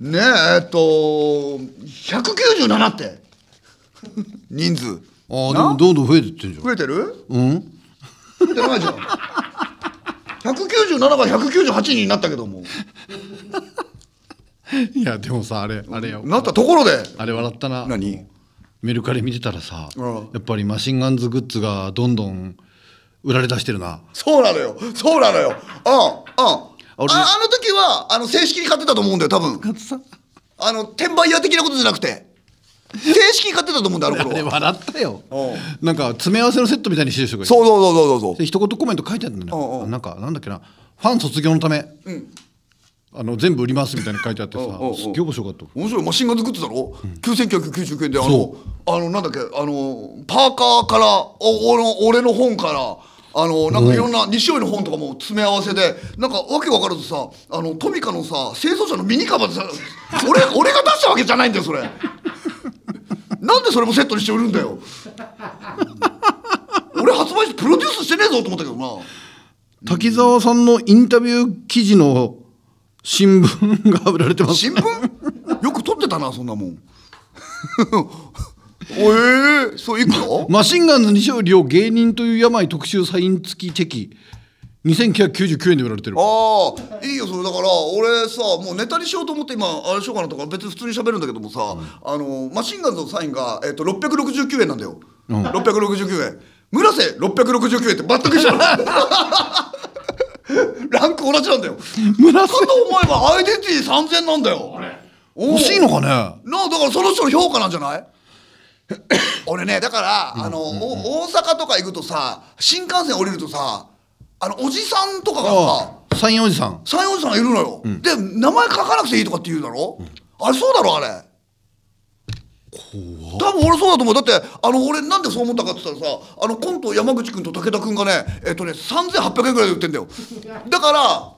ねええっと197って。人数。ああでな？もどんどん増えてってんじゃん。増えてる？うん。増えてないじゃん。197が198人になったけども。いやでもさあれあれよ。なったところで。あれ笑ったな。何？メルカリ見てたらさうん。やっぱりマシンガンズグッズがどんどん売られ出してるな。そうなのよ。そうなのよ。うんうんあ俺あの時はあの正式に買ってたと思うんだよ多分。さあの転売屋的なことじゃなくて。正式に買ってたと思うんだよあのあれ頃は笑ったよ。うなんか詰め合わせのセットみたいにしてる人がいる。そうそうそうそうそう。で一言コメント書いてあるんだうんうん。よなんかなんだっけな。ファン卒業のため、あの全部売りますみたいに書いてあってさうんうんうん。すっげえ面白かった。面白い。マシンガンズグッズだろ、9999円であのあのなんだっけあのパーカーからおおの俺の本からあのなんかいろんな西尾の本とかも詰め合わせでなんかわけわからずさあのトミカのさ清掃車のミニカバーでさ俺 俺が出したわけじゃないんだよそれ。なんでそれもセットにして売るんだよ。俺発売してプロデュースしてねえぞと思ったけどな。滝沢さんのインタビュー記事の新聞が売られてます新聞？よく撮ってたなそんなもんおえー、そういくら？マシンガンズ西尾亮芸人という病特集サイン付きチェキ2999円で売られてる。ああいいよそれだから俺さもうネタにしようと思って今あれしようかなとか別に普通に喋るんだけどもさ、あのマシンガンズのサインが、えっと669円なんだよ、669円。村瀬669円って全く一緒。ランク同じなんだよ。村瀬？かと思えばアイデンティティ3000なんだよ。おう欲しいのかね？なあだからその人の評価なんじゃない？俺ねだから、あのお大阪とか行くとさ新幹線降りるとさあのおじさんとかがさああサインおじさん。西園寺さんがいるのよ、で名前書かなくていいとかって言うだろ、あれそうだろあれ。多分俺そうだと思う。だってあの俺なんでそう思ったかって言ったらさあのコント山口君と武田君がねえっとね3800円ぐらいで売ってんだよ。だから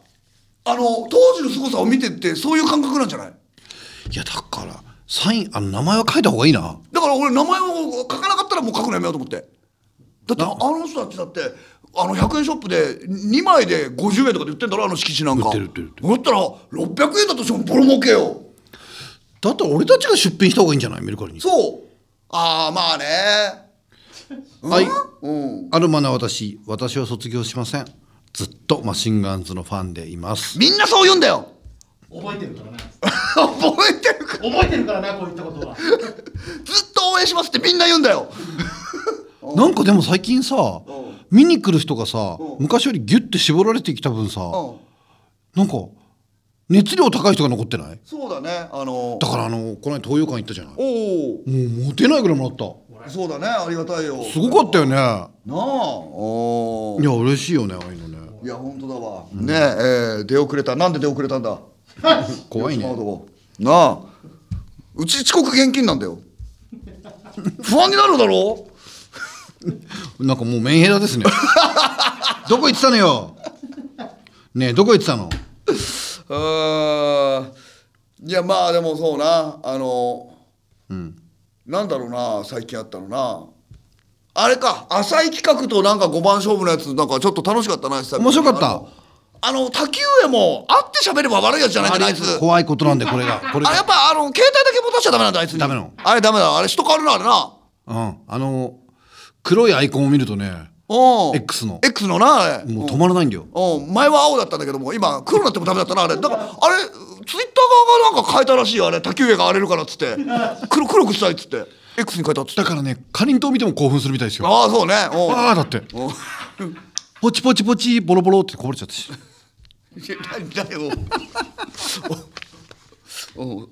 あの当時の凄さを見てってそういう感覚なんじゃない？いやだからサインあの名前は書いた方がいいな。だから俺名前を書かなかったらもう書くのやめようと思って。だってあの人たちだってあの100円ショップで2枚で50円とかで売ってんだろ？あの敷地なんか。売ってる売ってる売ったら600円だとしてもボロ儲けよ。だったら俺たちが出品した方がいいんじゃない？メルカリに。そう。ああまあね。はい。うん。あるまな私私は卒業しません。ずっとマシンガンズのファンでいます。みんなそう言うんだよ覚えてるからな覚えてるか覚えてるからなこういったことは。ずっと応援しますってみんな言うんだよ。なんかでも最近さ見に来る人がさ昔よりギュッて絞られてきた分さうんなんか熱量高い人が残ってない？そうだねあの。だからあのこの間東洋館行ったじゃない？おおもうモテないぐらいもらった。そうだねありがたいよ。すごかったよね。なあ。いや嬉しいよねああいうのね。いや本当だわ、ねええー出遅れた。なんで出遅れたんだ？怖いね。なあうち遅刻現金なんだよ。不安になるだろ？なんかもうメンヘラですね。どこ行ってたのよ？ねえどこ行ってたの？うーんいやまあでもそうな。あのうん。なんだろうな最近あったのな。あれか浅い企画となんか5番勝負のやつなんかちょっと楽しかったな面白かったあの滝上も会って喋れば悪いやつじゃないんだよあいつ。怖いことなんでこれが。これあやがっぱあの携帯だけ持たしちゃダメなんだあいつに。ダメなの。あれダメだあれ人変わるなあれな。うん。あの黒いアイコンを見るとねうん。X の。X のなあれ。もう止まらないんだよ。うん。前は青だったんだけども今黒になってもダメだったなあれ。だからあれツイッター側がなんか変えたらしいよあれ。滝上が荒れるからっつって。黒黒くしたいっつって。X に変えたっつって。だからねかりんとう見ても興奮するみたいですよ。ああそうね。うん。ああだって。ポチポチポチボロボロってこぼれちゃってしだ よ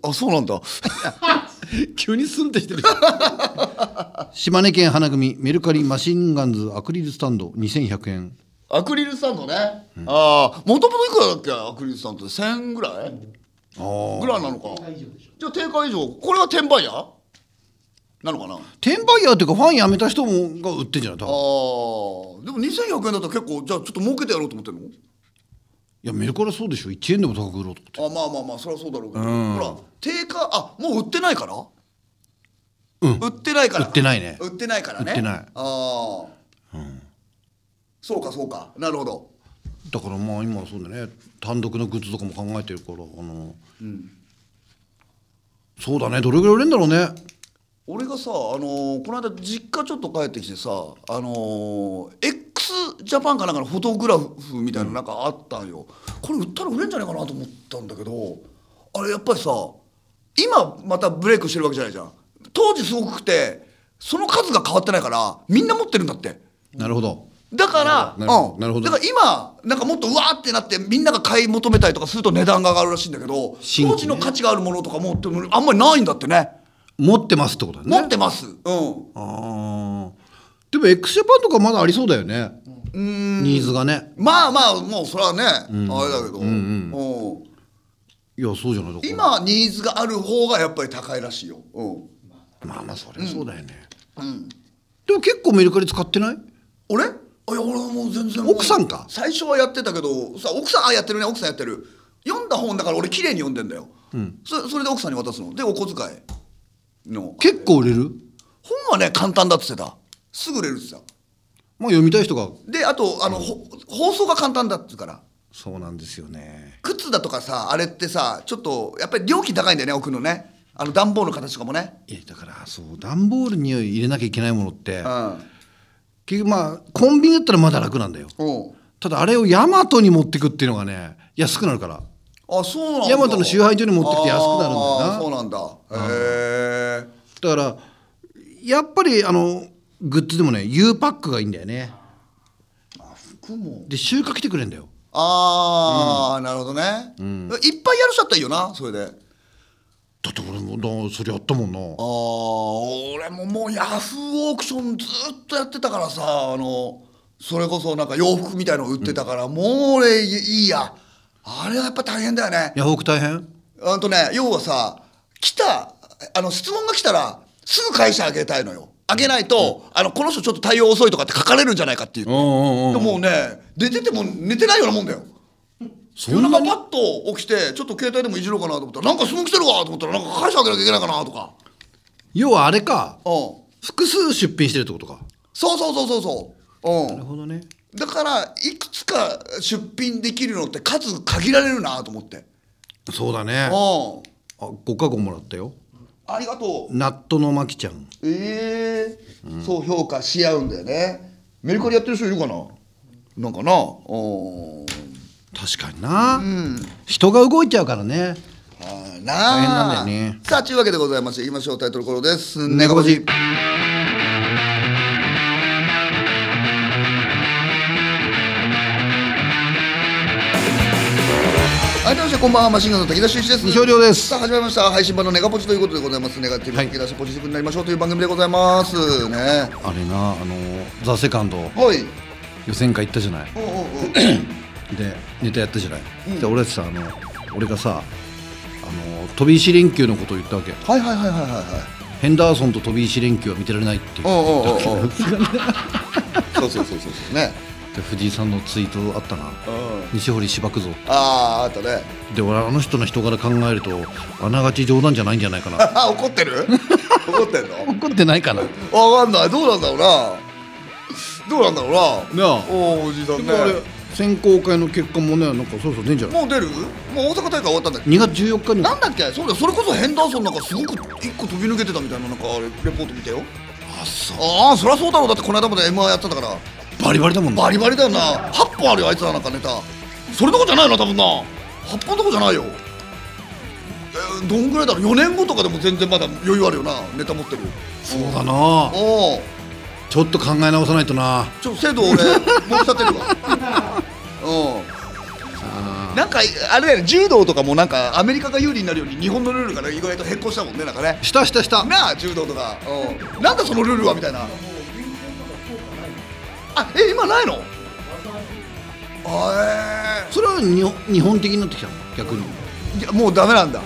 あそうなんだ。急にスンってしてる。島根県花組メルカリマシンガンズアクリルスタンド2100円。アクリルスタンドね、ああもともといくらだっけ？アクリルスタンドって1000ぐらい？ああぐらいなのか以上でしじゃあ定価以上。これは転売屋なのかな？あ転売ヤーっていうかファン辞めた人もが売ってんじゃない？多あ分でも2100円だと結構じゃあちょっと儲けてやろうと思ってるの？いやメルカリはそうでしょ。1円でも高く売ろうとあまあまあまあそれはそうだろうけど、うん。ほら定価あもう売ってないから？うん。売ってないから。売ってないね。売ってないからね。売ってない。ああ、そうかそうか。なるほど。だからまあ今はそうだね。単独のグッズとかも考えてるからあの、そうだね。どれぐらい売れるんだろうね。俺がさ、あのーこの間実家ちょっと帰ってきてさ、あのー x ジャパンかなんかのフォトグラフみたいなのなんかあったんよ、これ売ったら売れんじゃないかなと思ったんだけどあれやっぱりさ今またブレイクしてるわけじゃないじゃん。当時すごくてその数が変わってないからみんな持ってるんだって。なるほど。だからなるほど。うん。なるほど。だから今なんかもっとうわーってなってみんなが買い求めたりとかすると値段が上がるらしいんだけど、新規ね。当時の価値があるものとかもってあんまりないんだってね。持ってますってことだね。持ってます。うん。ああでも x ジャパンとかまだありそうだよね。ニーズがね。まあまあもうそれはね、あれだけど、うんいやそうじゃない今ニーズがある方がやっぱり高いらしいよ、うん、まあまあそりゃそうだよね、でも結構メルカリ使ってない？俺？あいや俺はもう全然。奥さんか？最初はやってたけどさ奥さんあやってるね。奥さんやってる。読んだ本だから俺綺麗に読んでんだよ、そそれで奥さんに渡すの。でお小遣いの。結構売れる？本はね簡単だって言ってたすぐ売れるって言ってまあ読みたい人が。たであとあの、ほ放送が簡単だって言うから。そうなんですよね。靴だとかさあれってさちょっとやっぱり料金高いんだよね置くのね。あの段ボールの形とかもね。いやだからそう段ボールに入れなきゃいけないものってうん。結局まあコンビニだったらまだ楽なんだよ。う。んただあれをヤマトに持ってくっていうのがね安くなるから。あそうなんだ。ヤマトの集配所に持ってきて安くなるんだよなあーそうなんだ。へえだからやっぱりあのグッズでもね U パックがいいんだよね。服も。で集荷来てくれんだよ。ああ、なるほどね、いっぱいやる人だったらいいよなそれで。あだって俺もだそれやったもんな。あ俺ももうヤフーオークションずっとやってたからさあのそれこそなんか洋服みたいの売ってたから、もう俺いいや。あれはやっぱ大変だよね。ヤフオク大変。あとね要はさ来たあの質問が来たらすぐ返してあげたいのよあげないと、あのこの人ちょっと対応遅いとかって書かれるんじゃないかっていう。でもうね出てても寝てないようなもんだよ。夜中パッと起きてちょっと携帯でもいじろうかなと思ったらなんか質問来てるわと思ったらなんか返してあげなきゃいけないかなとか。要はあれかうん。複数出品してるってことか。そうそうそうそうそう。うなるほどね。んだからいくつか出品できるのって数限られるなと思って。そうだね。あうん。5か5もらったよありがとう。ナットのまきちゃん。ええ。そう評価し合うんだよね。メルカリやってる人いるかな？なんかな？うん。確かにな、人が動いちゃうからね。はいな大変なんだよね。さあというわけでございましていきましょう。タイトルコールです。猫ぼ改めましてこんばんは。マシンガンズの武田修一です。西尾亮です。さあ始まりました。配信版のネガポジということでございます。ネガティブはい抜け出しポジティブになりましょうという番組でございます。ね。あれなあのザ・セカンド。はい。予選会行ったじゃない。でネタやったじゃない、で俺たちさあの俺がさあの飛び石連休のことを言ったわけ。はいはいはいはいはいはい。ヘンダーソンと飛び石連休は見てられないっていうおうおうおうおうそう。そうそうそうそう。ねで藤井さんのツイートあったな。うん。西堀しばくぞあああったね。で俺あの人の人柄考えるとあながち冗談じゃないんじゃないかな。あ 怒ってる？怒ってんの？怒ってないかな。なわかんない。どうなんだろうな。どうなんだろうな。あ。おおおじさんね。選考会の結果もねなんかそろそろ出んじゃない？もう出る？もう大阪大会終わったんだっけ？2月14日になんだっけ？そうだよ。それこそヘンダーソンなんかすごく一個飛び抜けてたみたいななんかあれレポート見たよ。あそう。ああそりゃそうだろう。だってこの間まで m 1やってたからバリバリだもんな。バリバリだよな。8本あるよあいつらなんかネタ。それどこじゃないの多分な。8本どこじゃないよ。えーどんぐらいだろう。4年後とかでも全然まだ余裕あるよなネタ持ってる。そうだな。おおちょっと考え直さないとな。ちょっと精度俺 持ち立てるわ。う。んなんかあれだよね柔道とかもなんかアメリカが有利になるように日本のルールから意外と変更したもんねなんかね。したしたした。なあ柔道とか、う。ん、なんだそのルールはみたいなあえ今ないの？あそれは日本日本的になってきたの？逆に。えー、いやもうダメなんだ。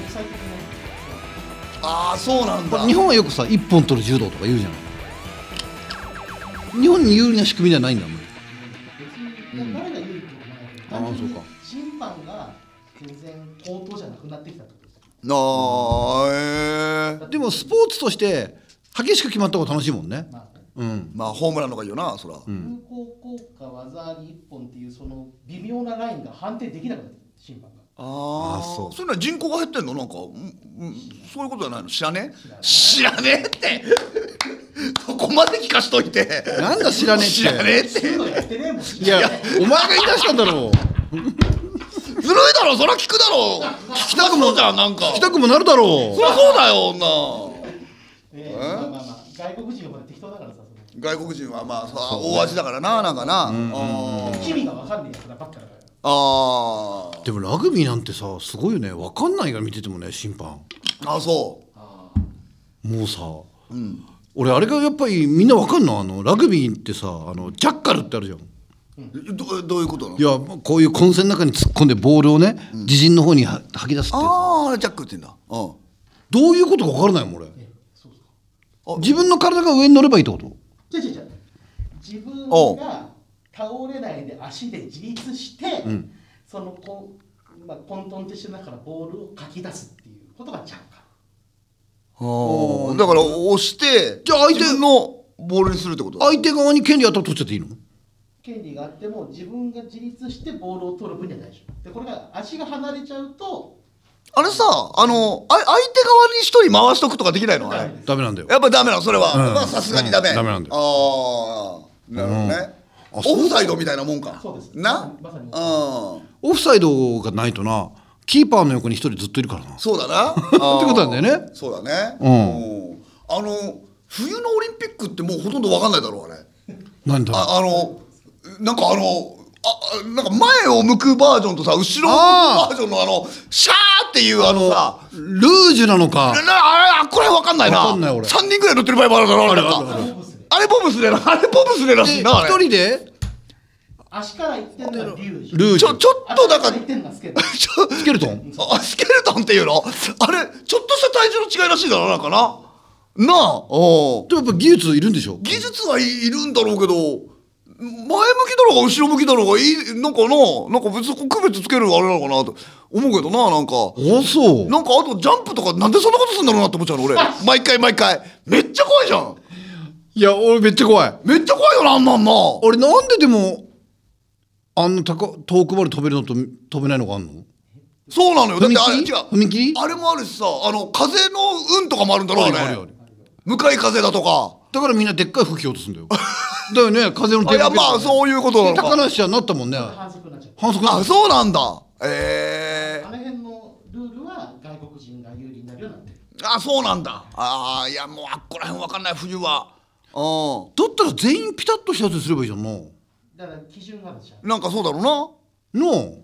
ああそうなんだ。日本はよくさ一本取る柔道とか言うじゃない。日本に有利な仕組みではないんだもん。誰が有利ってことない。ああそうか。審判が全然高等じゃなくなってきたってことですよ。あーえー、でもスポーツとして激しく決まった方が楽しいもんね。まあねうん。まあホームランの方がいいよなそら、有効効果技あり一本っていうその微妙なラインが判定できなくなって審判が。あああそそう。うそれな人口が減ってんの？なんか、うんうん、そういうことじゃないの？知らね？え知らねえって。そこまで聞かしといて。なんだ知らねえって。知らねえって。いうのやってねえもん。いやお前が言い出したんだろう。ずるいだろそりゃ聞くだろ。聞きたくもじゃんなんか。聞きたくもなるだろそりゃそうだよ女。えーまあまあまあ外国人外国人はまあさ大味だからななんかな。あの意味がわかんねえやつらばっかだから。あうでもラグビーなんてさすごいよね。分かんないから見ててもね審判。ああそもうさ、俺あれがやっぱりみんな分かんの？あのラグビーってさあのジャッカルってあるじゃん。うどどういうことなの？いやこういう混戦の中に突っ込んでボールをね、自陣の方には吐き出すってあああれジャックって言うんだ。うん。どういうことか分からないもん俺。えそうそうあ。自分の体が上に乗ればいいってこと？分が倒れないで足で自立して、そのこん、まあ、混沌としてる中からボールをかき出すっていうことがジャッカああだから押してじゃあ相手のボールにするってこと？相手側に権利あったら取っちゃっていいの？権利があっても自分が自立してボールを取る分には大丈夫。でこれが足が離れちゃうとあれさあのあ相手側に一人回しとくとかできないの？あれダメなんだよ。やっぱダメなのそれは、うん。まあさすがにダメ、うんダメなんだよ。ああなるほどね、あオフサイドみたいなもんか。そうです。な？まうん。オフサイドがないとな。キーパーの横に一人ずっといるからな。そうだな。ってことなんだよね。そうだね。うん。うん。あの冬のオリンピックってもうほとんど分かんないだろうあれ。なんだああのなんかあのあなんか前を向くバージョンとさ後ろを向くあー。バージョンのあのシャーっていうあのさ。ルージュなのか。なあれあこれ分かんないな。わかんない俺。3人ぐらい乗ってる場合もあるだろあれあるあるボブスレーあれボブスレーなあれボブスレーらしでいなあれ。一人で？足から行ってんのがリュウジルージュちょちょっとだからってんのがスケートちょスケルトン？あスケルトンっていうの？あれちょっとした体重の違いらしいだろなんかな？なあでもやっぱ技術いるんでしょ？技術はいいるんだろうけど前向きだろうが後ろ向きだろうがいいなんかな？なんか別に区別つけるあれなのかなと思うけどななんか。あそう。なんかあとジャンプとかなんでそんなことするんだろうなって思っちゃうの俺。毎回毎回。めっちゃ怖いじゃんいや俺めっちゃ怖い。めっちゃ怖いよなあんなんな。俺なんででもあんな高遠くまで飛べるのと飛べないのがあんの？そうなのよ。だってあれ踏切？違う。踏切？あれもあるしさあの風の運とかもあるんだろうあれ。あるあるある向かい風だとか。だからみんなでっかい吹き落とすんだよ。だよね風のあいやまあうそういうことなのか。高梨ちゃんなったもんね。反則になっちゃう。反則あそうなんだ。えあの辺のルールは外国人が有利になるようになってる。ー、あそうなんだ。あーいやもうあっこら辺わかんない冬はうだったら全員ピタッとしたやつにすればいいじゃんなだから基準があるじゃん。んなんかそうだろうな。の。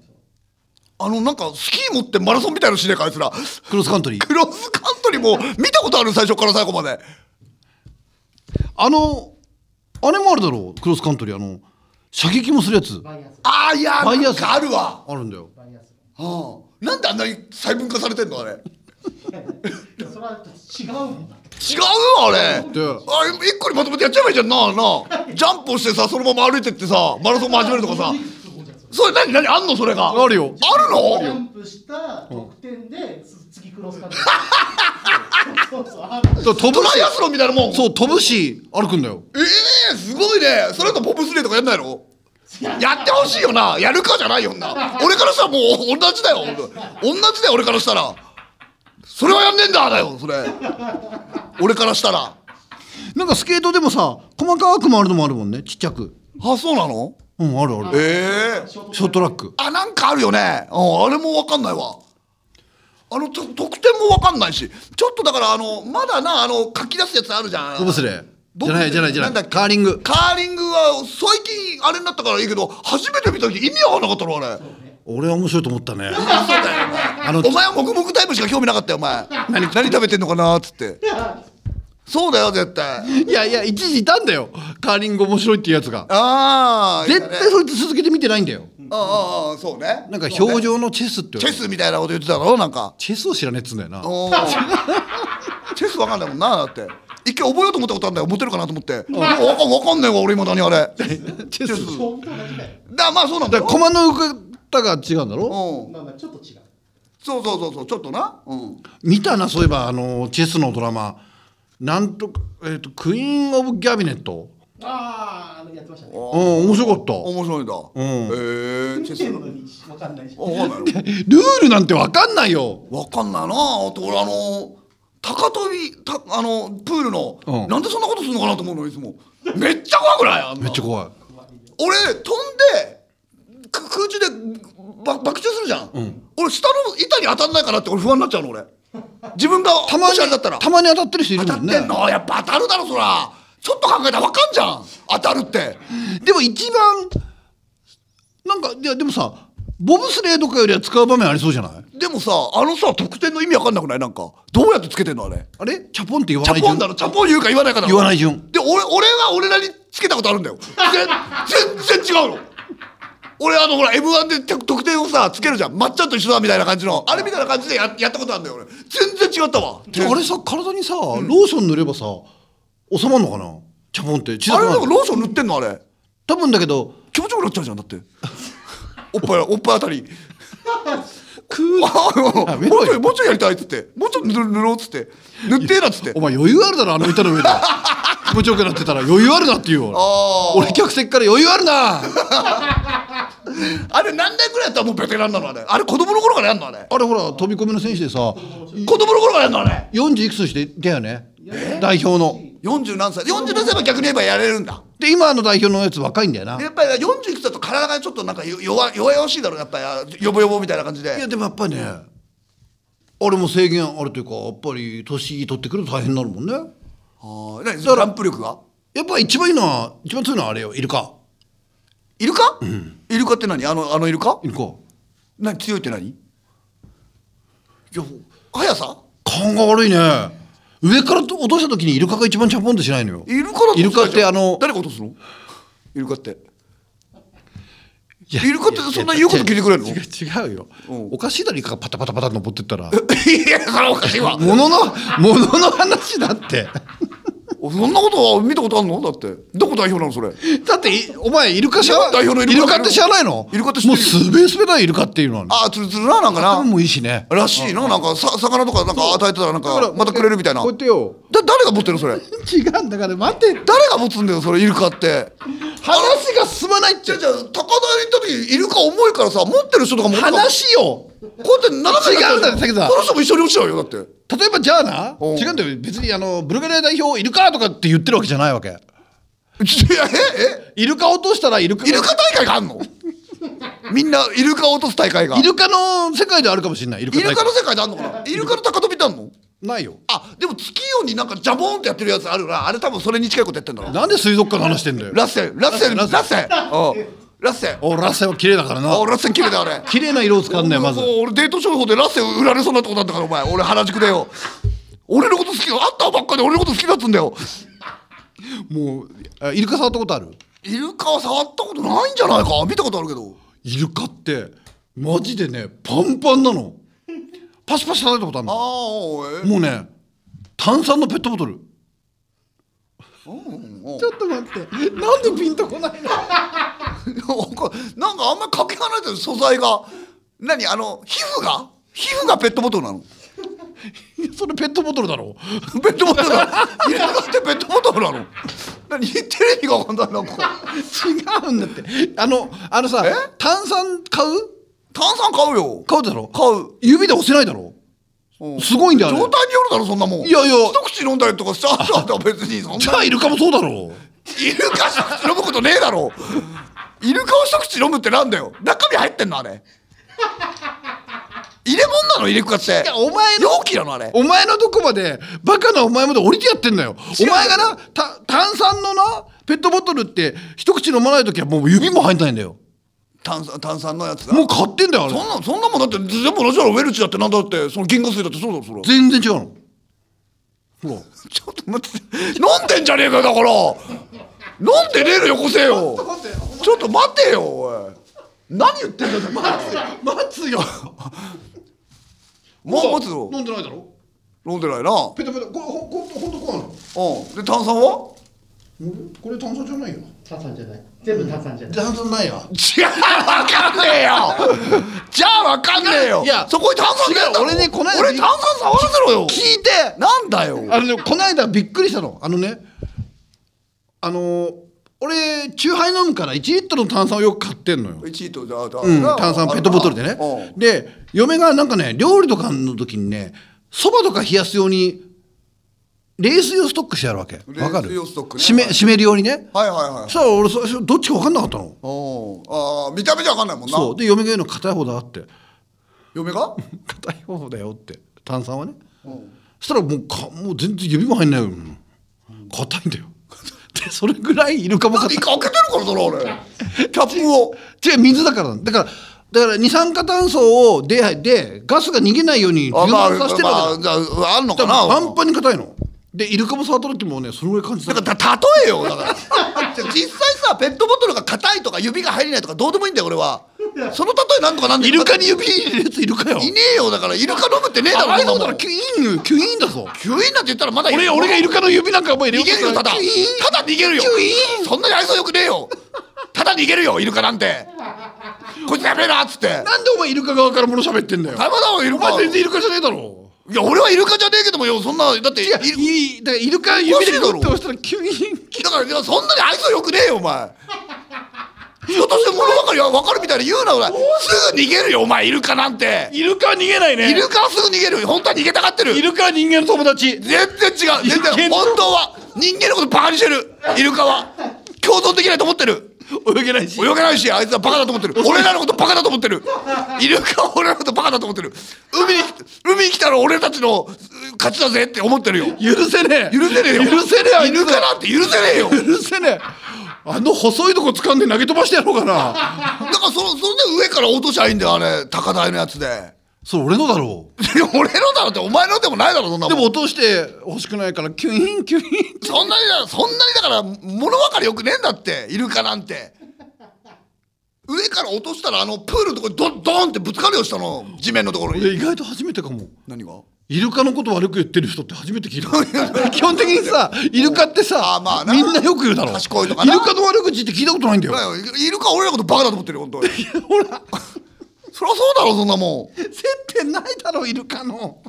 あのなんかスキー持ってマラソンみたいのしねえかあいつら。クロスカントリー。クロスカントリーも見たことある最初から最後まで。あのあれもあるだろう。クロスカントリーあの射撃もするやつ。バイアスああいやバイアス。なんかあるわ。あるんだよ。バイアスうん。なんであんなに細分化されてんのあれ。それは違うもんだってあれ。あれで一個にまとめてやっちゃえばいいじゃん。なあなあ。ジャンプをしてさそのまま歩いてってさマラソンも始めるとかさ。それ何何あんのそれが？あるよ。あるの？ジャンプした得点で次クロスカント。リ ーそう飛ぶしトライアスロンみたいなもん。そう飛ぶし歩くんだよ。ええすごいね。それとボブスレーとかやんないの？やってほしいよな。やるかじゃないよな俺からしたらもう同じだよ。同じだよ俺からしたら。それはやんねえんだだよそれ俺からしたら。なんかスケートでもさ細かく回るのもあるもんねちっちゃく。あそうなの？うんあるある。ええショートラック。あなんかあるよね。うんあれもわかんないわ。あのと得点もわかんないし。ちょっとだからあのまだなあの書き出すやつあるじゃん。ボブスレーじゃないじゃないじゃない。なんだっけ？カーリング。カーリングは最近あれになったからいいけど初めて見た時意味わかんなかったのあれ俺は面白いと思ったね。あのお前は黙々タイプしか興味なかったよお前。何何食べてんのかなっつって。そうだよ絶対。いやいや一時いたんだよ。カーリング面白いっていうやつが。ああ絶対そいつ続けて見てないんだよ。ああああそうね。なんか表情のチェスってチェスみたいなこと言ってたろなんか。チェスを知らねえっつうんだよな。チェスわかんないもんなだって。一回覚えようと思ったことあるんだよ持てるかなと思って。わかんわかんないわ俺今何あれ。チェス。だまあそうなんだよ。だから駒の動き方が違うんだろ？うん。まあまあちょっと違う。そうそうそうそうちょっとな。うん。見たなそういえばあのチェスのドラマ。なんとか、えー、とクイーン・オブ・ギャビネットああやってましたね。うん面白かった。面白いんだ。ん。へえ見てるのかんないしわかんないのルールなんてわかんないよ。わかんないな。あと俺あの高跳びたあのプールの、うん。なんでそんなことするのかなと思うのいつも。めっちゃ怖くない？めっちゃ怖い。俺飛んでく空中でば爆中するじゃん、俺下の板に当たんないかなって俺不安になっちゃうの俺。自分がたまもしあれだったら。にたまに当たってる人いる当たっもんねてんの？やっぱ当たるだろそら。ちょっと考えたら分かんじゃん。当たるって。でも一番なんかいやでもさボブスレーとかよりは使う場面ありそうじゃない？でもさあのさ得点の意味わかんなくない？なんか。どうやってつけてんのあれ？あれ？チャポンって言わチャポンない順？だろ？チャポン言うか言わないかだろ？言わない順。で俺俺は俺なりにつけたことあるんだよ。全全然違うの俺あのほら m 1で得得点をさつけるじゃん。まっちゃんと一緒だみたいな感じの。あれみたいな感じでややったことあるんだよ俺。全然違ったわ。あれさ体にさローション塗ればさ収まるのかな？チャポンって。小あれなんかローション塗ってんのあれ。多分だけど気持ちよくなっちゃうじゃんだって。おっぱい おっぱいあたり。クーあもうあ見ろよ。ちょいもうちょいやりたいっつって。もうちょい塗る塗ろうっつって。塗ってえなっつって。お前余裕あるだろあの板の上で。気 持ちよくなってたら余裕あるなって言うわ。俺客席から余裕あるな。あれ何年ぐらいやったらもうベテランなのあれ。あれ子供の頃からやんのあれ。あれほら飛び込みの選手でさ子供の頃からやんのあれ。40いくつしてだよね。代表の。40何歳。40何歳は逆に言えばやれるんだ。で今の代表のやつ若いんだよな。やっぱり40いくつだと体がちょっとなんか弱弱々しいだろやっぱり。ヨボヨボみたいな感じで。いやでもやっぱりね俺も制限あるというかやっぱり年取ってくると大変になるもんねあ。ー何ジャンプ力が？やっぱ一番いいのは一番強いのはあれよ。イルカ。イルカ、イルカって何？あのあのイルカ？イルカ。い何強いって何？や速さ？勘が悪いね。上から落とした時にイルカが一番チャポンとしないのよ。イルカだとイルカってあの誰が落とすの？イルカって。イルカってそんな言うこと聞いてくれるの？違う違うよ、うん。おかしいだろイルカがパタパタパタ登ってったら。いやそれはおかしいわ。もののものの話だってそんなことは見たことあるの？だって。どこ代表なのそれ？だっていお前イルカ知ら代表のイイルカルカって知らないの？イルカって知ってるもうスベスベだよイルカっていうのは。ああつるつるななんかな。頭もいいしね。らしいの？なんかさ魚とかなんか与えてたらなんだかまたくれるみたいな。こうやってよ。だ誰が持ってるのそれ？違うんだから待って。誰が持つんだよそれイルカって。話が進まないって。じゃあじゃあ高台に行った時イルカ重いからさ持ってる人とか持ってた話よこうやって斜めに違うんだよ武田この人も一緒に落ちちゃうよだって。例えばじゃあなうん。違うんだよ。別にあのブルガリア代表イルカとかって言ってるわけじゃないわけ。いやえイルカ落としたらイルカえイルカ大会があんの？みんなイルカを落とす大会が。イルカの世界であるかもしれない。イルカカの世界であんのかな？イルカの高跳びってあんの？ないよ。あでも月夜になんかジャボーンってやってるやつあるな。あれ多分それに近いことやってんだろ。なんで水族館の話してんだよ。ラッセンラッセンララッセンッセンうんラッセ。ンおラッセンは綺麗だからな。あラッセン綺麗だあれ綺麗な色を使うんだよまず俺デート商法でラッセン売られそうなとこだったからお前。俺原宿でよ。俺のこと好きよ会ったばっかで俺のこと好きだっつんだよ。もうあイルカ触ったことある？イルカは触ったことないんじゃないか？見たことあるけど。イルカってマジでねパンパンなの。パシパシ叩いたことあるああのおい。もうね炭酸のペットボトル。うん。ちょっと待って。なんでピンとこないの？なんかあんまりかけ離れてる素材が何あの皮膚が？皮膚がペットボトルなの？それペットボトルだろ。ペットボトルなの？イルカってペットボトルなの？何テレビがわかんないなんか。違うんだって。あのあのさえ？炭酸買う？炭酸買うよ。買うだろ。買う。指で押せないだろ。うん。すごいんだよあれ。状態によるだろそんなもん。いやいや。一口飲んだりとかした後は別にそんなじゃあイルカもそうだろ。イルカ一口飲むことねえだろイルカを一口飲むってなんだよ。中身入ってんのあれ。入れ物なのイルカって。お前の容器なのあれ。お前のとこまでバカなお前まで降りてやってんだよ。お前がなた炭酸のなペットボトルって一口飲まない時はもう指も入んないんだよ。炭酸炭酸のやつがもう買ってんだよあれ。そんなそんなもんだって全部同じだろ。ウェルチだってなんだってその銀河水だってそうだろそれ。全然違うの。ほら。ちょっと待って。飲んでんじゃねえかだから飲んでねえのよこせよ。ちょっと待て。よおい。何言ってんだよ待つよ。もう待つよ飲んでないだろ？飲んでないな。ペタペタ。これほほんとほんとこうなの？うん。で炭酸は？これ炭酸じゃないよ。炭酸じゃない。全部炭酸じゃない。炭酸ないよ違うわかんねえよ。じゃあわかんねえよ。いやそこに炭酸ねえんだろ違う。俺ねこの間俺炭酸触らせろよ。聞いて。なんだよ。あのねこの間びっくりしたの。あのねあの俺チューハイ飲むから1リットルの炭酸をよく買ってんのよ、1リットルだだうん、だ炭酸ペットボトルでね。うん。で嫁がなんかね料理とかの時にねそばとか冷やすように冷水をストックしてあるわけ。わかる冷水をストックね。締め締めるようにねはいはいはい。さあ俺最初どっちか分かんなかったの。あー見た目じゃ分かんないもんな。そう。で嫁が言うの硬い方だって。嫁が？硬い方だよって。炭酸はね。うん。そしたらもうかもう全然指も入んないよ。硬いんだよでそれぐらいイルカもだって硬い。一回開けてるからだろ俺キャップを。違う水だから。だからだから二酸化炭素をででガスが逃げないように充あまあ満させてるわけだ。まあああんのかだからなパンパンに硬いの。でイルカも触った時もねそれぐらい感じた。だからた例えよだから。実際さペットボトルが硬いとか指が入れないとかどうでもいいんだよ俺は その例えなんとかなんでイルカに指入れるやついるかよ。いねえよ。だからイルカ飲むってねえだろああいうそん。だらキュイーンキュイーンだぞ。キュイーンなんて言ったらまだいい俺俺がイルカの指なんかもう入れ逃げるよただ。ただ逃げるよ。そんなに愛想よくねえよ。ただ逃げるよイルカなんて。こいつやべえなっつって。なんでお前イルカ側から物喋ってんだよ。ダメだろイルカ全然イルカじゃねえだろ。いや俺はイルカじゃねえけどもよ。そんなだって違うイルいいだからイルカ指でグッと押したらキュイーンだからいやそんなに愛想よくねえよお前人として物分かりは分かるみたいに言うな俺すぐ逃げるよお前。イルカなんて。イルカは逃げないね。イルカはすぐ逃げる本当は逃げたがってる。イルカは人間の友達。全然違う。全然本当は人間のことバカにしてる。イルカは。共存できないと思ってる。泳げないし。泳げないしあいつはバカだと思ってる。俺らのことバカだと思ってる。イルカは俺らのことバカだと思ってる。海に海に来たら俺たちのう勝ちだぜって思ってるよ。許せねえ。許せねえよ。許せねえイルカなんて許せねえよ。許せねえあの細いとこ掴んで投げ飛ばしてやろうかな。だからそそれで上から落としゃいいんだよあれ高台のやつで。それ俺のだろいや俺のだろってお前のでもないだろそんなもん。うでも落として欲しくないからキュイーンキュイーン。そんなにだそんなにだから物分かりよくねえんだって。イルカなんて。上から落としたらあのプールのとこにドンドンってぶつかるよ下の地面のところに。俺意外と初めてかも。何が？イルカのこと悪く言ってる人って初めて聞いた。基本的にさイルカってさまあみんなよく言うだろ賢いとかイルカの悪口って聞いたことないんだよイルカ俺らのことバカだと思ってるよ本当にほらそりゃそうだろそんなもん接点ないだろイルカの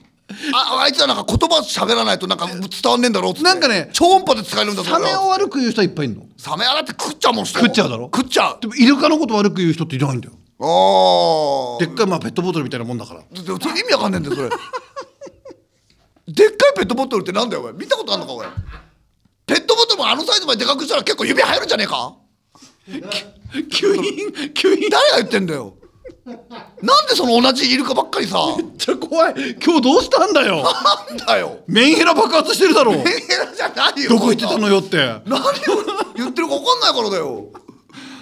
ああいつはなんか言葉喋らないとなんか伝わんねえんだろうってなんかね超音波で使えるんだサメを悪く言う人はいっぱいいるのサメ洗って食っちゃうもん食っちゃうだろ食っちゃうでもイルカのこと悪く言う人っていないんだよあでっかいまあペットボトルみたいなもんだから意味わかんねえんだよそれでっかいペットボトルってなんだよお前見たことあんのかお前ペットボトルもあのサイズまででかくしたら結構指入るんじゃねえか？キュイーンキュイーン誰が言ってんだよ。なんでその同じイルカばっかりさ？めっちゃ怖い。今日どうしたんだよ？なんだよ。メンヘラ爆発してるだろ。メンヘラじゃないよ。どこ行ってたのよって。何を言ってるか分かんないからだよ。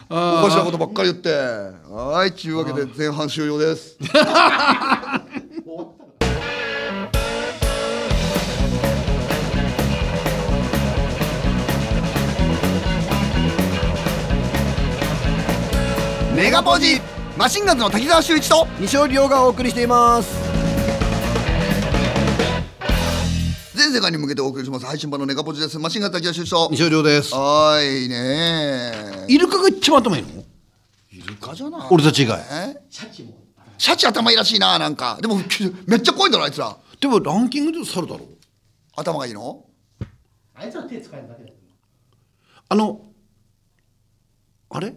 おかしなことばっかり言って。はいちゅうわけで前半終了です メガポージ。マシンガンズの滝沢秀一と西尾亮がお送りしています。全世界に向けてお送りします配信版のネガポジです。マシンガンズ滝沢秀一と。西尾亮です。はーいね。イルカが一番頭いいの？イルカじゃない。俺たち以外。え？シャチもシャチ頭いいらしいななんか。でもき めっちゃ怖いんだろあいつら。でもランキングで猿だろ。頭がいいの？あいつは手使えるだけだよあのあれ？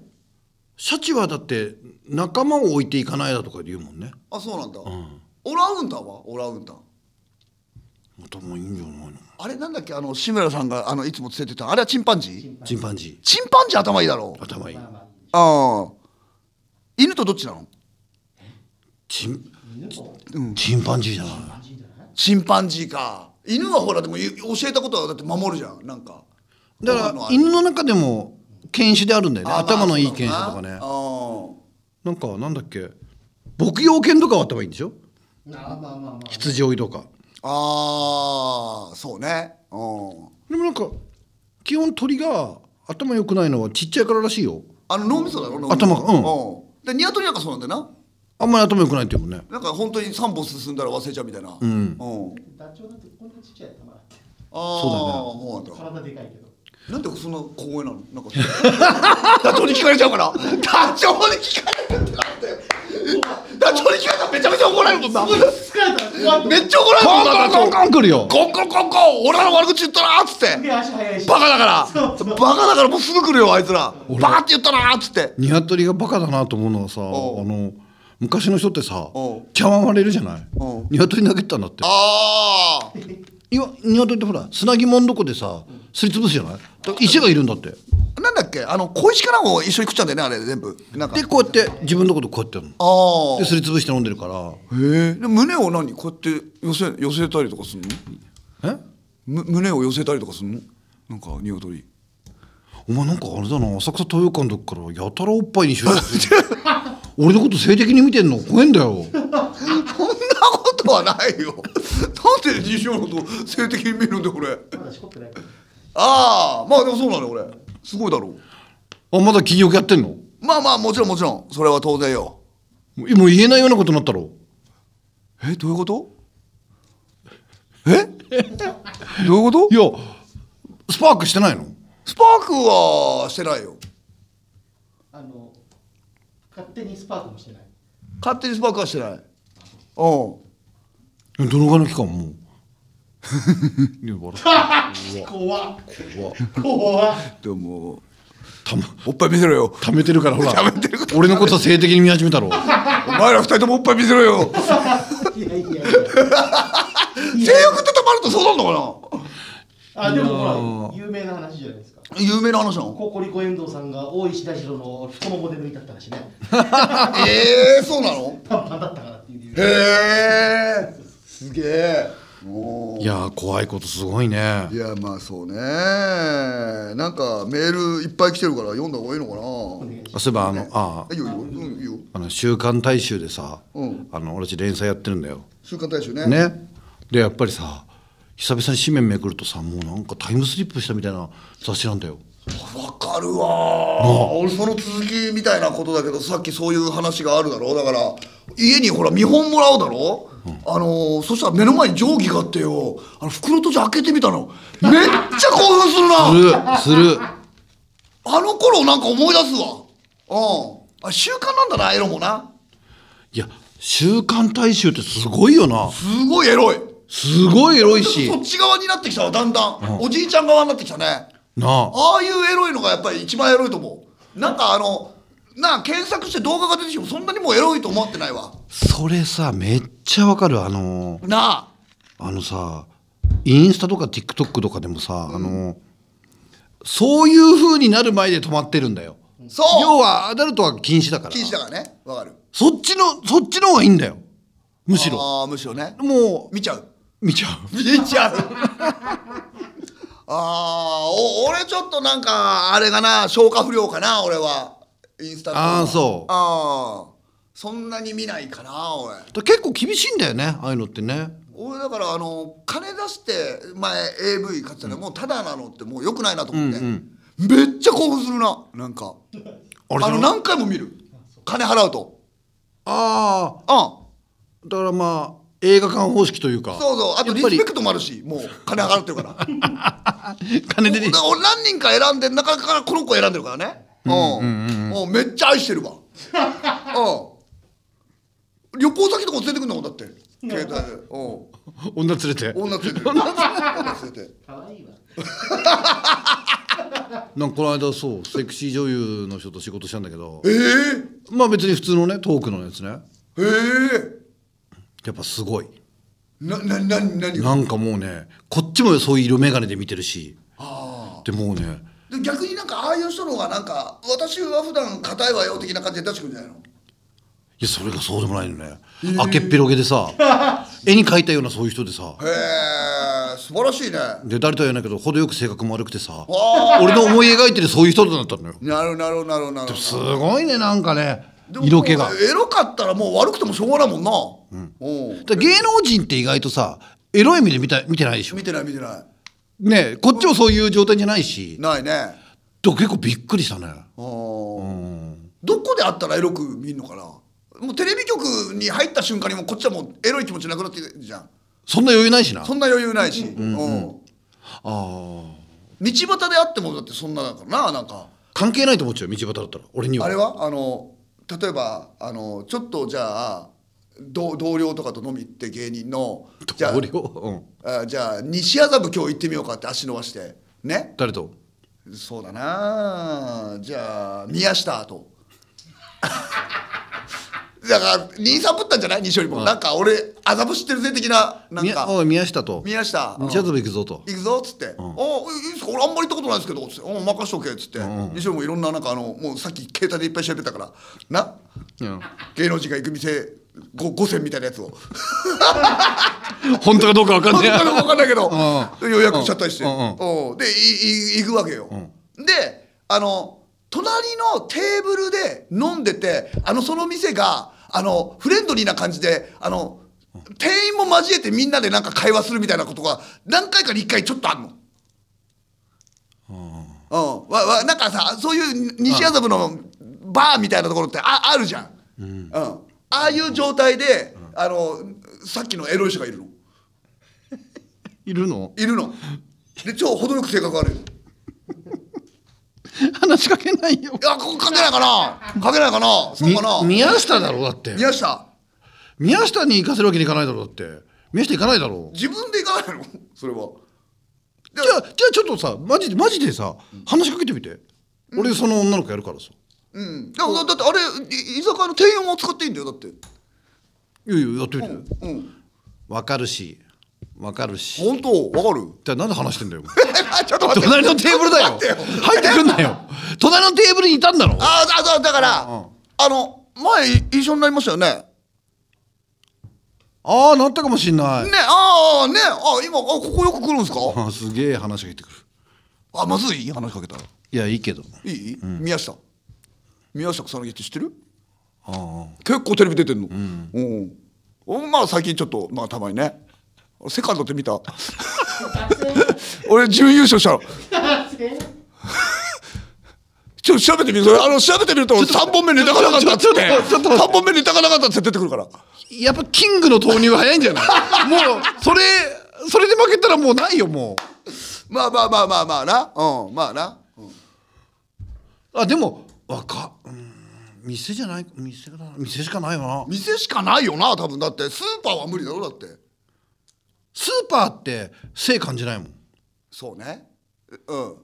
シャチはだって仲間を置いていかないだとか言うもんね。あそうなんだ、オラウンダーは？オラウンダー頭いいんじゃないの。あれなんだっけ？あの志村さんがあのいつも連れてたあれはチンパンジー？チンパンジチンパンジー頭いいだろ？ー頭いい。まあまあ。犬とどっちなの？チン犬とチンパンジーじゃない。チンパンジーか。犬はほらでもゆ教えたことはだって守るじゃん。なんか。だから犬の中でも犬種であるんだよね。あ頭のいいまあ犬種とかね。な。なんかなんだっけ。牧羊犬とかは頭いいんでしょ？羊追いとか。ああーそうね。うん。でもなんか基本鳥が頭良くないのはちっちゃいかららしいよ。あの脳みそだろ？脳みそ。頭がうん。うん。でニワトリなんかそうなんだよな。あんまり頭良くないっていうもんね。なんか本当に3歩進んだら忘れちゃうみたいなうん、あダチョウだってこんなちっちゃい頭だってあそうなんだ体でかいけどなんでそんな小声なの？なんか。ダチョウに聞かれちゃうからダチョウに聞かれるってなんだよ。ダチョウに聞かれたらめちゃめちゃ怒られるもんな。めっちゃ怒られるもんなコンコンコンコン来るよ。コンコンコンコン俺らの悪口言ったなっつって。で足速いし。バカだから。そうそう。バカだからもうすぐ来るよあいつら。バカって言ったなっつって。ニワトリがバカだなと思うのはさあの昔の人ってさ茶碗割れるじゃない？ニワトリ投げてたんだって。ああ ニワトリってほら砂肝のとこでさすりつぶすじゃない？石がいるんだって。なんだっけ？あの小石かなんかを一緒に食っちゃうんだよねあれ全部。なんか。でこうやって自分のとこでこうやってやるの。ああですりつぶして飲んでるから。へえで胸を何？こうやって寄せ寄せたりとかするの？え？む胸を寄せたりとかするの？なんか鶏。お前なんかあれだな浅草東洋館の時からやたらおっぱいにしてる。俺のこと性的に見てんの？怖えんだよ。そんなことはないよ。なんで西尾のこと性的に見るんだよ俺まだしこってないああまあでもそうなのよ俺。すごいだろ。うあまだ金欲やってんの？まあまあもちろんもちろん。それは当然よ。もうもう言えないようなことになったろ。えどういうこと？え？どういうこと？いやスパークしてないの？スパークはしてないよ。あの勝手にスパークもしてない。勝手にスパークはしてない。うん。どのぐらいの期間も？う 怖っ。怖っ。怖っ。でもたまおっぱい見せろよ。溜めてるからほら。溜めてる俺のことは性的に見始めたろ。お前ら二人ともおっぱい見せろよ。いやいやいや。性欲ってたまるとそうなんのかあでもほら有名な話じゃないですか。な有名な話なの？ココリコ遠藤さんが大石田次郎の太ももで抜いたったらしいね。ええそうなの？短パンだったからっていうへえすげえいやー怖いことすごいね。いやまあそうね。なんかメールいっぱい来てるから読んだ方がいいのかな。あそういえばあのあいいよいいよ。うんいいよ。あの週刊大衆でさ、うん。あの俺たち連載やってるんだよ。週刊大衆ね。ね。でやっぱりさ久々に紙面めくるとさもうなんかタイムスリップしたみたいな雑誌なんだよわかるわ。俺その続きみたいなことだけどさっきそういう話があるだろ。だから家にほら見本もらうだろ、あのーそしたら目の前に定規があってよ。あの袋閉じ開けてみたの。めっちゃ興奮するな。するする。あの頃なんか思い出すわ。うん。あ習慣なんだなエロもな。いや週刊大衆ってすごいよな。すごいエロい。すごいエロいし。そっち側になってきたわだんだん、おじいちゃん側になってきたねなあ。ああいうエロいのがやっぱり一番エロいと思う。なんかあのなあ検索して動画が出てきてもそんなにもうエロいと思ってないわ。それさめっちゃわかる。あのーなあ。あのさインスタとか TikTok とかでもさ、あのそういう風になる前で止まってるんだよ。そう。要はアダルトは禁止だから。禁止だからね。わかる。そっちのそっちの方がいいんだよ。むしろ。ああむしろね。もう見ちゃう。見ちゃう。見ちゃうああお俺ちょっとなんかあれかな消化不良かな俺は。インスタあーそう。ああそんなに見ないかな俺だ結構厳しいんだよねああいうのってね。俺だからあの金出して前 AV 買ってたら、もうただなのってもうよくないなと思って、めっちゃ興奮するななんか。あれあの何回も見る。金払うと。あうん。あだからまあ映画館方式というかそうそう。あとリスペクトもあるしもう金払ってるから。金でね。俺何人か選んで中からこの子選んでるからね。うんうんめっちゃ愛してるわ。うん。旅行先とか連れてくんだもんだって携帯で。うん。女連れて。女連れて女連れて可愛いわ。なんかこの間そうセクシー女優の人と仕事したんだけど。ええまあ別に普通のねトークのやつね。ええやっぱすごい。ななな何がなんかもうねこっちもそういう色眼鏡で見てるし。でもうね。で逆になんかああいう人の方がなんか私は普段硬いわよ的な感じで出してくるんじゃないの？いやそれがそうでもないのね。明けっぴろげでさ 絵に描いたようなそういう人でさ。へえ素晴らしいね。で誰とは言えないけど程よく性格も悪くてさ俺の思い描いてるそういう人だったのよ。なるなるなるなるすごいねなんかね。色気が。エロかったらもう悪くてもしょうがないもんなうん、だ芸能人って意外とさエロい目で見た見てないでしょ？見てない見てない。ねこっちもそういう状態じゃないし。ないね。だ結構びっくりしたね。あー。どこであったらエロく見んのかな？もうテレビ局に入った瞬間にもうこっちはもうエロい気持ちなくなってるじゃん。そんな余裕ないしな。そんな余裕ないし、うんああ道端であってもだってそんなだからななんか。関係ないと思っちゃう道端だったら。俺には。あれは？あの例えばあのちょっとじゃあ同同僚とかと飲み行って芸人の。じゃあ同僚うん。あじゃあ西麻布今日行ってみようかって足伸ばして。ね？誰と？そうだな。じゃあ宮下と。だから兄さんぶったんじゃない？西よりも、なんか俺麻布知ってるぜ的ななんか。宮おい宮下と。宮下。西麻布行くぞと。行くぞっつって「おいいですか？俺あんまり行ったことないですけど」つって「お任しとけ」っつって、西尾もいろんななんかあのもうさっき携帯でいっぱい調べたから。な？うん。芸能人が行く店 5, 5選みたいなやつを。本当かどうかわかんない。本当かどうか分かんないけどうん。予約しちゃったりして、うん。うん。うん。でいい行くわけよ、であの隣のテーブルで飲んでてあのその店があのフレンドリーな感じであの店員も交えてみんなでなんか会話するみたいなことが何回かに1回ちょっとあるの。うん、わわなんかさそういう西麻布のバーみたいなところってああるじゃん、うんああいう状態で、あのさっきのエロい人がいるの。いるの？いるの。で超程よく性格悪いい話しかけないよ。やこかけないかな。かけないかな。そうかな。み宮下だろだって。宮下。宮下に行かせるわけにいかないだろだって。宮下行かないだろ。自分で行かないの？それは。じゃあじゃあちょっとさマジでマジでさ話しかけてみて、俺その女の子やるからさうん。だだだってあれい居酒屋の店員も使っていいんだよだって。いやいややっといてうん。わかるし。わかるし。本当？わかる？じゃあなんで話してんだよ ちょっと待って。隣のテーブルだよ。入ってくんなよ。隣のテーブルにいたんだろ。ああだだから、あの前一緒になりましたよね？ああなったかもしんない、ねああねあ今あここよく来るんですか？あーすげえ話しかけてくる。あまずい話しかけたら。いやいいけど。いい、宮下宮下草薙って知ってる？ああ結構テレビ出てんの。うん、うん、まあ最近ちょっとまあたまにね。セカンドって見た。俺準優勝したの。ちょっと調べてみる。それあの調べてみると3本目ネタがなかったっつって3本目ネタがなかったっつって出てくるからやっぱキングの投入が早いんじゃないもうそれそれで負けたらもうないよもまあまあまあまあまあなうんまあな、うんうあでもわかうん店じゃない店店しかないよな店しかないよな多分。だってスーパーは無理だろだって。スーパーって性感じないもん。そうね。うん。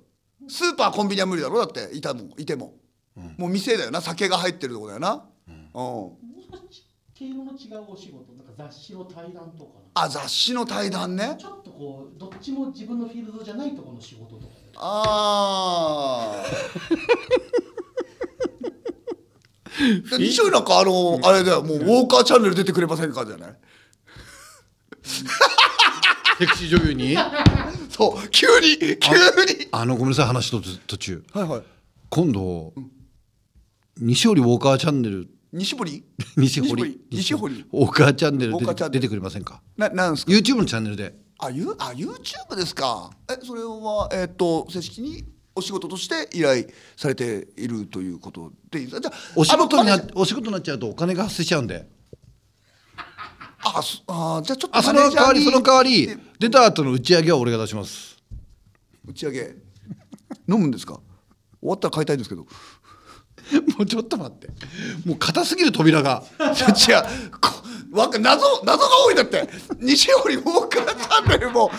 スーパーコンビニは無理だろだって。いたもんいても、もう店だよな。酒が入ってるとこだよな。うん、もう少し経路の違うお仕事なんか雑誌の対談とかあ雑誌の対談ね。ちょっとこうどっちも自分のフィールドじゃないところの仕事とか。ああ 西尾なんかあのあれだよもうウォーカーチャンネル出てくれませんかじゃない？セクシー女優に？そう急に急に。あのごめんなさい話と途中。はいはい。今度、西堀ウォーカーチャンネル。西堀？西堀。西堀？ウォーカーチャンネルウォーカーチャンネル。出てくれませんか？ななんですか？YouTube のチャンネルで。あ、ユあ YouTube ですか。え、それはえっ、と正式に？お仕事として依頼されているということで。お仕事になお仕事になっちゃうとお金が発生しちゃうんで。あ、そあじゃあちょっとあその代わりその代わりで出た後の打ち上げは俺が出します。打ち上げ。飲むんですか？終わったら買いたいんですけど。もうちょっと待ってもう硬すぎる扉が 違う。こわか謎謎が多いんだって。西堀ウォーカーチャンネルも。も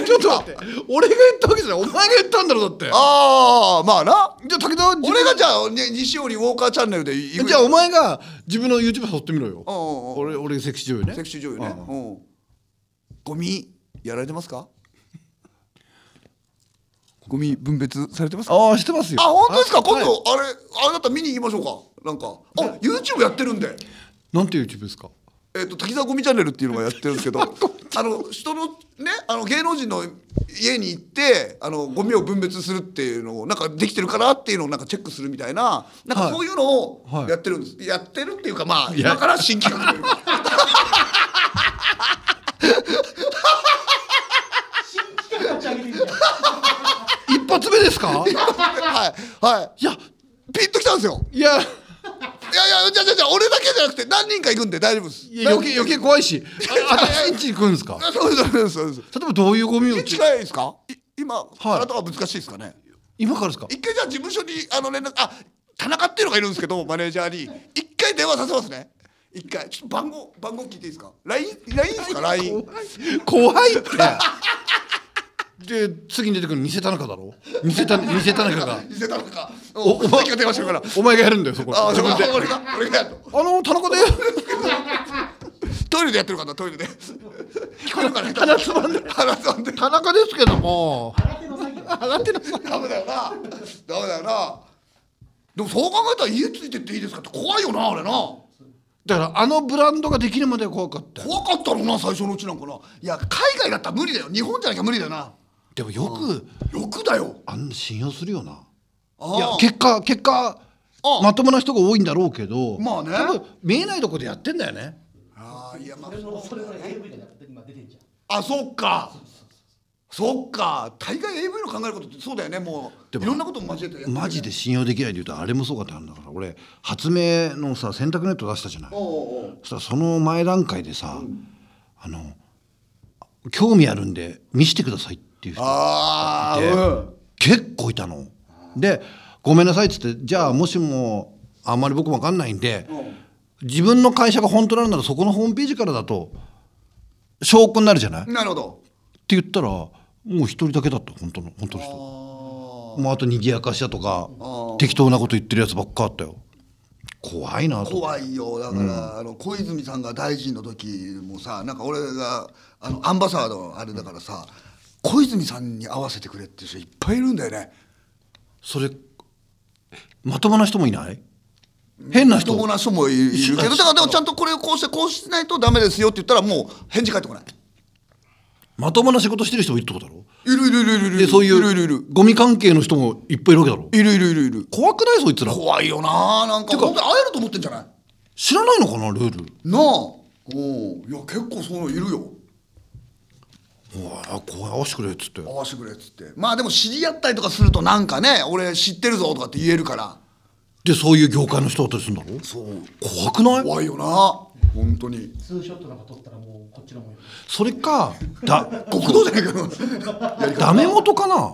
うちょっと待って俺が言ったわけじゃないお前が言ったんだろだってああ、まあな。じゃあ武田俺がじゃあ、ね、西堀ウォーカーチャンネルでじゃあお前が自分の YouTube 誘ってみろよ俺俺セクシー女優ねセクシー女優ね。ゴミやられてますか？ゴミ分別されてますか？ああしてますよあ、本当ですか？今はい度、あれ、あれだったら見に行きましょうか。なんか、あ、YouTube やってるんで。なんていう YouTube ですか？えっ、と、滝沢ゴミチャンネルっていうのがやってるんですけど。あの、人の、ね、あの芸能人の家に行って、あの、ゴミを分別するっていうのを、なんかできてるかなっていうのを、なんかチェックするみたいな。なんかはいそういうのをはいやってるんです。やってるっていうか、まあ、いや今から新企画 一発目ですか？はい、はい。いやピンときたんですよ。いや。いやいや、じゃあじゃあじゃあ俺だけじゃなくて何人か行くんで大丈夫です。余計余計怖いし。あ私んち行くんですか？あそうですそうです。例えばどういうゴミをえ近いですか？い今、はい。あなたは難しいですかね？今からですか？一回じゃあ事務所にあの連絡あ田中っていうのがいるんですけどマネージャーに。一回電話させますね。一回。ちょっと番号番号聞いていいですか？LINE ですか？LINE 怖いってで次に出てくるの偽田中だろ？偽田偽田中が。見せたのかおおお前が電話してるから。お前がやるんだよそこ。あ自分で。俺が俺がやるの？あの田中で。トイレでやってるかなトイレで。聞こえるかな鼻つまんで鼻つまんで田中ですけども。上がってなさダメだよな。ダメだよな。でもそう考えたら家ついてっていいですかって。怖いよなあれな。だからあのブランドができるまでは怖かったよ。怖かったろうな最初のうちなんかな。いや海外だったら無理だよ。日本じゃなきゃ無理だよなでもよくよくだよ。あんな信用するよな。あいや結果結果あまともな人が多いんだろうけどまあね。多分見えないとこでやってんだよね。ああいやまあ。それのそれの AV が今出てんじゃん。あそっか。そっか。大概 AV の考えることってそうだよね。もうでもいろんなことも交えてやってるマジで信用できないで言うとあれもそうかってあるんだから俺発明のさ洗濯ネット出したじゃない。そしたらその前段階でさ、あの興味あるんで見せてくださいっていう人でああうん。結構いたの。でごめんなさいっつってじゃあもしもあんまり僕も分かんないんで、自分の会社が本当なんならそこのホームページからだと証拠になるじゃない？ってなるほど。言ったらもう一人だけだった。本当の本当の人。もうあと賑やかしだとか適当なこと言ってるやつばっかあったよ。怖いなと。怖いよ。だから、あの小泉さんが大臣の時もさなんか俺があのアンバサダーのあれだからさ、小泉さんに合わせてくれっていう人いっぱいいるんだよね。それまともな人もいない？変な人？友な人もいるけどだからでもちゃんとこれをこうしてこうしないとダメですよって言ったらもう返事返ってこない。まともな仕事してる人もいるってことだろ？いるいるいるいるいるでそういいるいるいうるゴミ関係の人もいっぱいいるわけだろ？いるいるいるいる。怖くないそいつら。怖いよななんかてか本当に会えると思ってんじゃない？知らないのかなルール？なあ。おう。いや結構そういうのいるよあ怖い合わせてくれっつって。合わせてくれっつって。まあでも知り合ったりとかするとなんかね俺知ってるぞとかって言えるから。でそういう業界の人だったりするんだろ？そう。怖くない？怖いよな。本当に。ツーショットなんか撮ったらもうこっちのもそれか だ極道じゃないけどダメ元かな？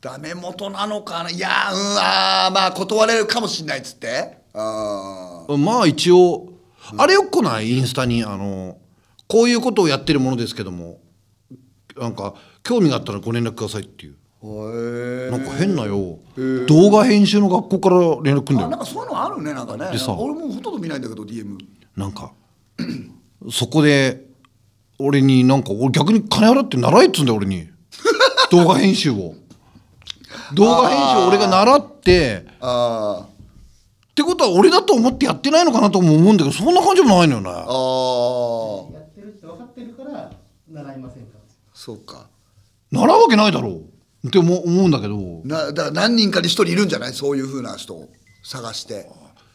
ダメ元なのかな？いやーうんあーまあ断れるかもしんないっつって。あー。まあ一応あれよっこない？インスタにあのこういうことをやってるものですけどもなんか興味があったらご連絡くださいっていう。へなんか変なよ。動画編集の学校から連絡くんだよ。あなんかそういうのあるねなんかね。でさ。俺もうほとんど見ないんだけど DM なんかそこで俺になんか俺逆に金払って習えっつうんだよ俺に。動画編集を。動画編集を俺が習って。あってことは俺だと思ってやってないのかなとも思うんだけどそんな感じもないのよね。ーあー。やってるって分かってるから習いませんか？そうか。習うわけないだろう。って思う思うんだけど。なだから何人かに一人いるんじゃない？そういうふうな人を。探して。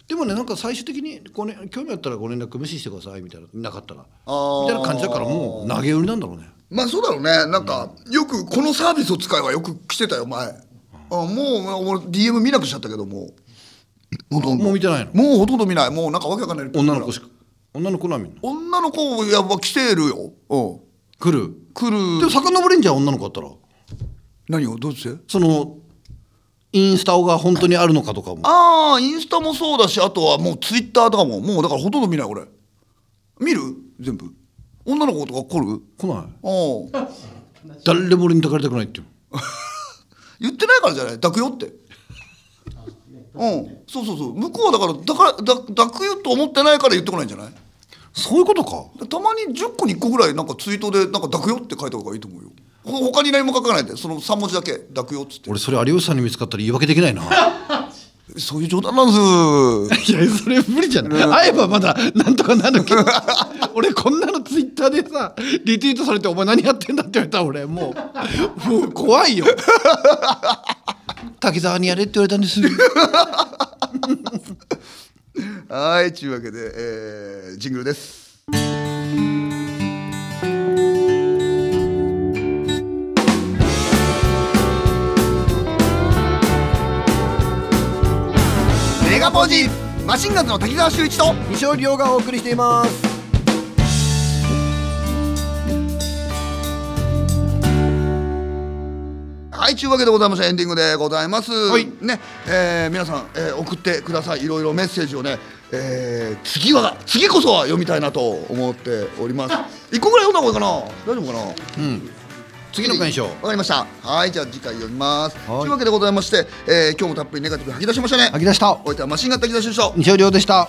でもねなんか最終的にご、ね、興味あったらご連絡無視してくださいみたいな。なかったら。あー。みたいな感じだからもう投げ売りなんだろうね。まあそうだろうね。なんか、よくこのサービスを使えばよく来てたよ前。あもう俺 DM 見なくしちゃったけどもう。ほとんど。もう見てないの？もうほとんど見ない。もうなんかわけわかんない。女の子しか。女の子なみんな女の子やっぱ来てるよ。うん来る。来る。でも遡れんじゃん女の子だったら。何を？どうして？そのインスタが本当にあるのかとかも。ああインスタもそうだしあとはもうツイッターとかも。もうだからほとんど見ない俺見る？全部。女の子とか来る？来ない。ああ 誰も俺に抱かれたくないって 言ってないからじゃない？抱くよって。うん。そうそうそう。向こうはだからだからだ抱くよと思ってないから言ってこないんじゃない？そういうことか。たまに10個に1個ぐらいなんかツイートでなんか抱くよって書いた方がいいと思うよ。ほ他に何も書かないでその3文字だけ抱くよっつって。俺それ有吉さんに見つかったら言い訳できないな。そういう冗談なんです。いやそれ無理じゃない。会えばまだなんとかなるけど。俺こんなのツイッターでさリツイートされて「お前何やってんだ?」って言われたら俺もうもう怖いよ。滝沢にやれって言われたんですはいというわけで、えージングルです。メガポージマシンガンズの滝沢秀一と西尾亮がお送りしていますははいというわけでございましてエンディングでございます、い。ねえー皆さん、えー送ってください。いろいろメッセージをね、えー次は次こそは読みたいなと思っております。一個ぐらい読んだ方がいいかな。大丈夫かな？次の鑑賞わかりました。はいじゃあ次回読みます。はい。というわけでございまして、えー今日もたっぷりネガティブ吐き出しましたね。吐き出した。おいてはマシンガッタ吐き出しでした西尾亮でした